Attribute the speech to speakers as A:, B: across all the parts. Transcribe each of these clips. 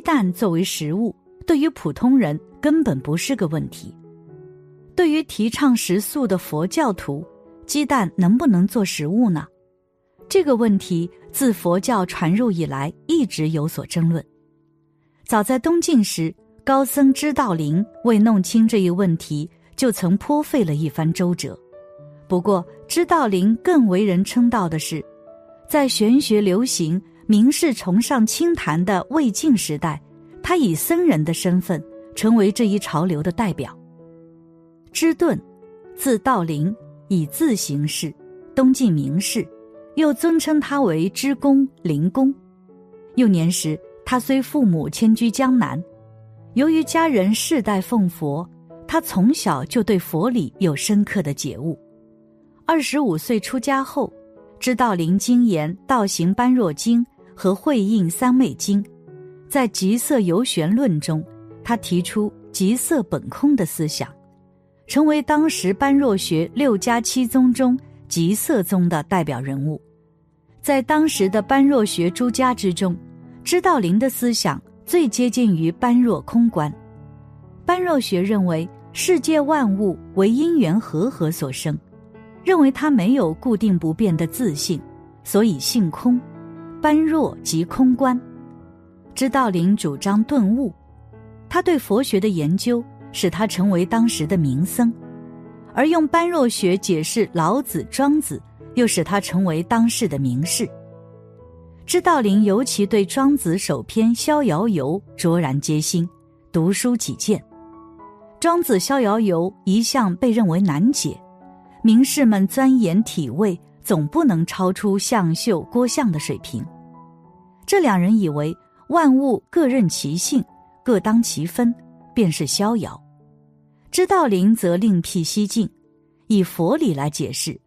A: 蛋作为食物，对于普通人根本不是个问题。对于提倡食素的佛教徒，鸡蛋能不能做食物呢？这个问题自佛教传入以来一直有所争论。早在东晋时，高僧知道林为弄清这一问题，就曾颇费了一番周折。不过，知道林更为人称道的是，在玄学流行、名士崇尚清谈的魏晋时代，他以僧人的身份成为这一潮流的代表。知顿，字道林，以字行事，东晋名士，又尊称他为知公、灵公。幼年时，他虽父母迁居江南，由于家人世代奉佛，他从小就对佛理有深刻的解悟。二十五岁出家后，知道林精研《道行般若经》和《会应三昧经》，在《极色游玄论》中，他提出“极色本空”的思想。成为当时般若学六家七宗中极色宗的代表人物，在当时的般若学诸家之中，知道林的思想最接近于般若空观。般若学认为世界万物为因缘和合所生，认为它没有固定不变的自性，所以性空。般若即空观。知道林主张顿悟，他对佛学的研究。使他成为当时的名僧，而用般若学解释老子、庄子，又使他成为当世的名士。知道林尤其对庄子首篇《逍遥游》卓然皆心，读书己见。庄子《逍遥游》一向被认为难解，名士们钻研体味，总不能超出向秀、郭象的水平。这两人以为万物各任其性，各当其分。便是逍遥，知道林则另辟蹊径，以佛理来解释。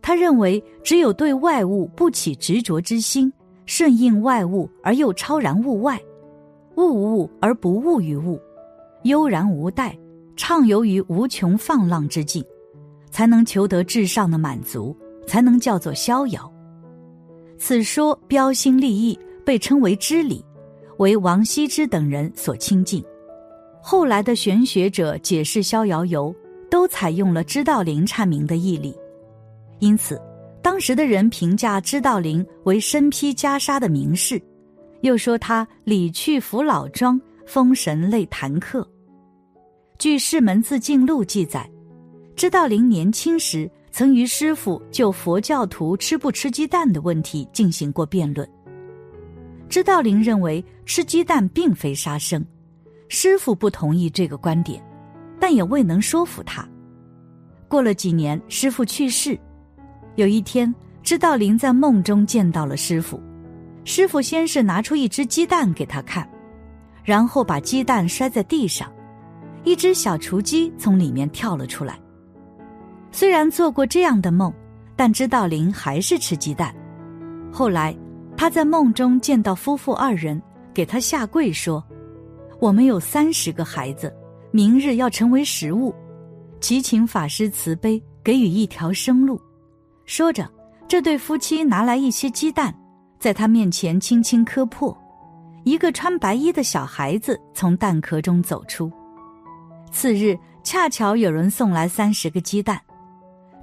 A: 他认为，只有对外物不起执着之心，顺应外物而又超然物外，物物而不物于物，悠然无待，畅游于无穷放浪之境，才能求得至上的满足，才能叫做逍遥。此说标新立异，被称为知理，为王羲之等人所亲近。后来的玄学者解释《逍遥游》，都采用了知道林阐明的义理，因此，当时的人评价知道林为身披袈裟的名士，又说他理去服老庄，风神类谈客。据《释门自净录》记载，知道林年轻时曾与师傅就佛教徒吃不吃鸡蛋的问题进行过辩论。知道林认为吃鸡蛋并非杀生。师傅不同意这个观点，但也未能说服他。过了几年，师傅去世。有一天，知道林在梦中见到了师傅。师傅先是拿出一只鸡蛋给他看，然后把鸡蛋摔在地上，一只小雏鸡从里面跳了出来。虽然做过这样的梦，但知道林还是吃鸡蛋。后来，他在梦中见到夫妇二人，给他下跪说。我们有三十个孩子，明日要成为食物，祈请法师慈悲给予一条生路。说着，这对夫妻拿来一些鸡蛋，在他面前轻轻磕破，一个穿白衣的小孩子从蛋壳中走出。次日，恰巧有人送来三十个鸡蛋，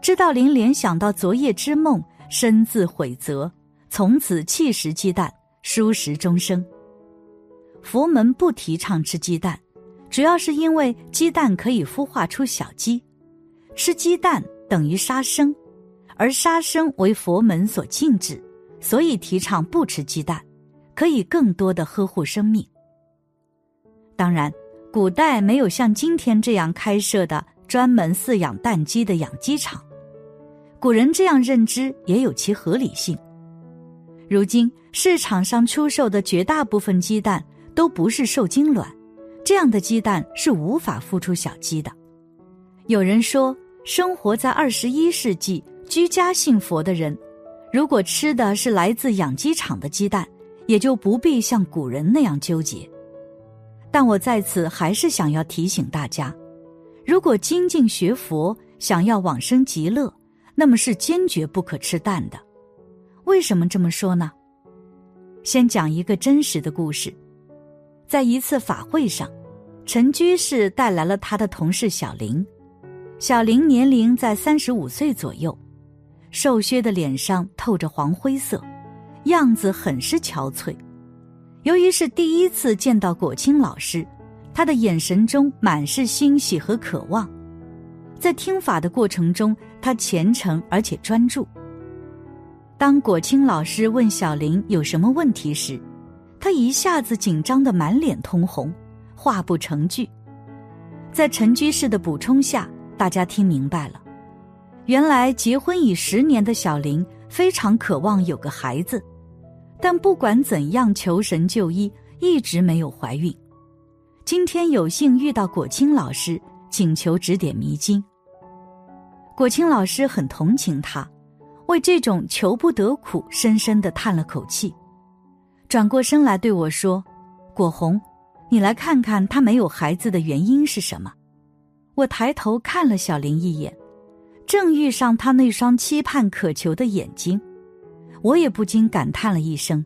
A: 知道林联想到昨夜之梦，深自悔责，从此弃食鸡蛋，蔬食终生。佛门不提倡吃鸡蛋，主要是因为鸡蛋可以孵化出小鸡，吃鸡蛋等于杀生，而杀生为佛门所禁止，所以提倡不吃鸡蛋，可以更多的呵护生命。当然，古代没有像今天这样开设的专门饲养蛋鸡的养鸡场，古人这样认知也有其合理性。如今市场上出售的绝大部分鸡蛋。都不是受精卵，这样的鸡蛋是无法孵出小鸡的。有人说，生活在二十一世纪、居家信佛的人，如果吃的是来自养鸡场的鸡蛋，也就不必像古人那样纠结。但我在此还是想要提醒大家：如果精进学佛，想要往生极乐，那么是坚决不可吃蛋的。为什么这么说呢？先讲一个真实的故事。在一次法会上，陈居士带来了他的同事小林。小林年龄在三十五岁左右，瘦削的脸上透着黄灰色，样子很是憔悴。由于是第一次见到果青老师，他的眼神中满是欣喜和渴望。在听法的过程中，他虔诚而且专注。当果青老师问小林有什么问题时，他一下子紧张的满脸通红，话不成句。在陈居士的补充下，大家听明白了，原来结婚已十年的小林非常渴望有个孩子，但不管怎样求神就医，一直没有怀孕。今天有幸遇到果青老师，请求指点迷津。果青老师很同情他，为这种求不得苦，深深的叹了口气。转过身来对我说：“果红，你来看看他没有孩子的原因是什么？”我抬头看了小林一眼，正遇上他那双期盼渴求的眼睛，我也不禁感叹了一声：“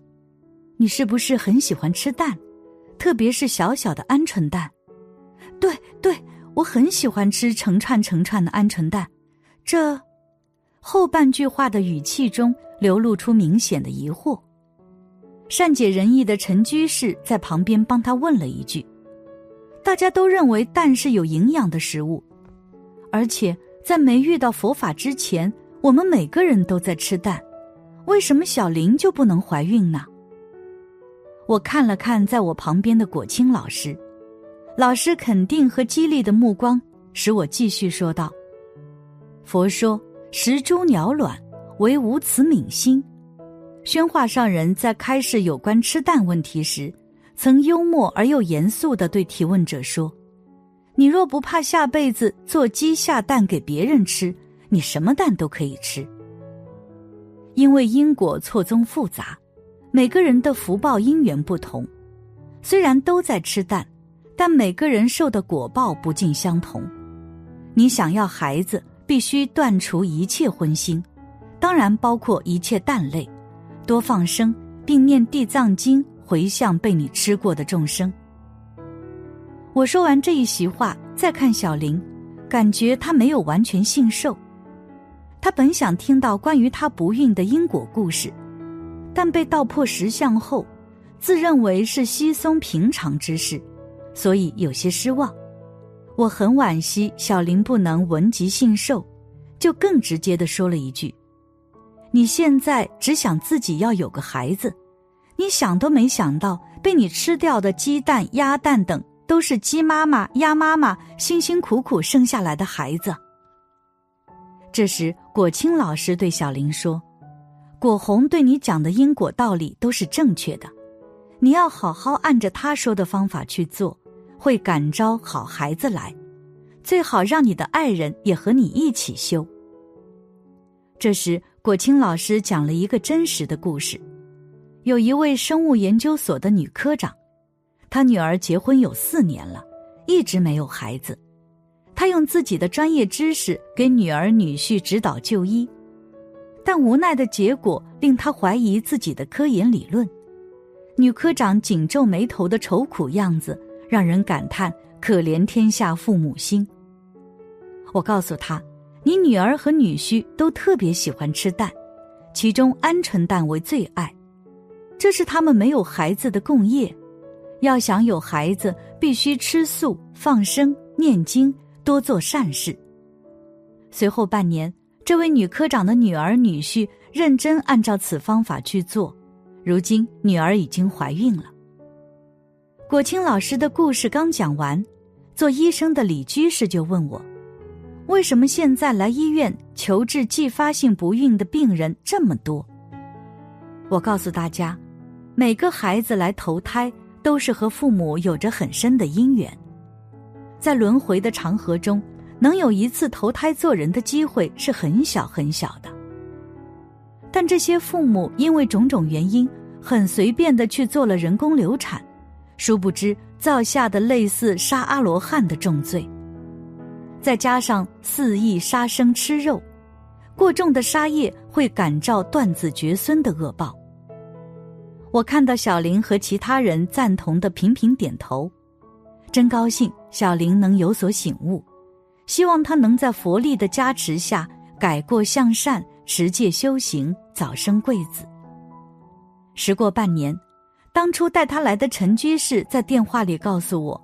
A: 你是不是很喜欢吃蛋，特别是小小的鹌鹑蛋？”“对对，我很喜欢吃成串成串的鹌鹑蛋。”这后半句话的语气中流露出明显的疑惑。善解人意的陈居士在旁边帮他问了一句：“大家都认为蛋是有营养的食物，而且在没遇到佛法之前，我们每个人都在吃蛋，为什么小林就不能怀孕呢？”我看了看在我旁边的果青老师，老师肯定和激励的目光使我继续说道：“佛说食猪鸟卵，唯无此敏心。”宣化上人在开示有关吃蛋问题时，曾幽默而又严肃地对提问者说：“你若不怕下辈子做鸡下蛋给别人吃，你什么蛋都可以吃。因为因果错综复杂，每个人的福报因缘不同，虽然都在吃蛋，但每个人受的果报不尽相同。你想要孩子，必须断除一切荤腥，当然包括一切蛋类。”多放生，并念地藏经回向被你吃过的众生。我说完这一席话，再看小林，感觉他没有完全信受。他本想听到关于他不孕的因果故事，但被道破实相后，自认为是稀松平常之事，所以有些失望。我很惋惜小林不能闻即信受，就更直接的说了一句。你现在只想自己要有个孩子，你想都没想到被你吃掉的鸡蛋、鸭蛋等都是鸡妈妈、鸭妈妈辛辛苦苦生下来的孩子。这时，果青老师对小林说：“果红对你讲的因果道理都是正确的，你要好好按着他说的方法去做，会感召好孩子来。最好让你的爱人也和你一起修。”这时。果青老师讲了一个真实的故事：有一位生物研究所的女科长，她女儿结婚有四年了，一直没有孩子。她用自己的专业知识给女儿女婿指导就医，但无奈的结果令她怀疑自己的科研理论。女科长紧皱眉头的愁苦样子，让人感叹可怜天下父母心。我告诉她。你女儿和女婿都特别喜欢吃蛋，其中鹌鹑蛋为最爱，这是他们没有孩子的共业。要想有孩子，必须吃素、放生、念经，多做善事。随后半年，这位女科长的女儿女婿认真按照此方法去做，如今女儿已经怀孕了。果青老师的故事刚讲完，做医生的李居士就问我。为什么现在来医院求治继发性不孕的病人这么多？我告诉大家，每个孩子来投胎都是和父母有着很深的因缘，在轮回的长河中，能有一次投胎做人的机会是很小很小的。但这些父母因为种种原因，很随便的去做了人工流产，殊不知造下的类似杀阿罗汉的重罪。再加上肆意杀生吃肉，过重的杀业会感召断子绝孙的恶报。我看到小林和其他人赞同的频频点头，真高兴小林能有所醒悟，希望他能在佛力的加持下改过向善，持戒修行，早生贵子。时过半年，当初带他来的陈居士在电话里告诉我，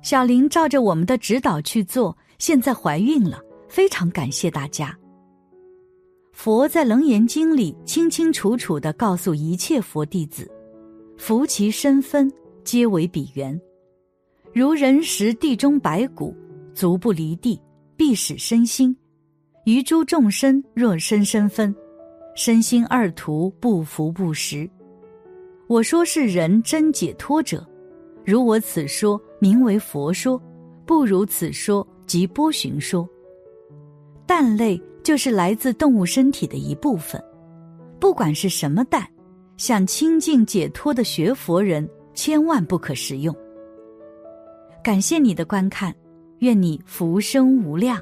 A: 小林照着我们的指导去做，现在怀孕了，非常感谢大家。佛在《楞严经》里清清楚楚地告诉一切佛弟子：“福其身分，皆为彼缘。如人食地中白骨，足不离地，必使身心。于诸众生，若身身分，身心二途，不服不食。我说是人真解脱者，如我此说名为佛说，不如此说即波旬说。蛋类。”就是来自动物身体的一部分，不管是什么蛋，想清净解脱的学佛人千万不可食用。感谢你的观看，愿你福生无量。